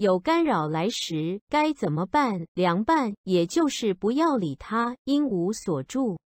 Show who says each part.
Speaker 1: 有干扰来时该怎么办？凉拌也就是不要理他，因无所住。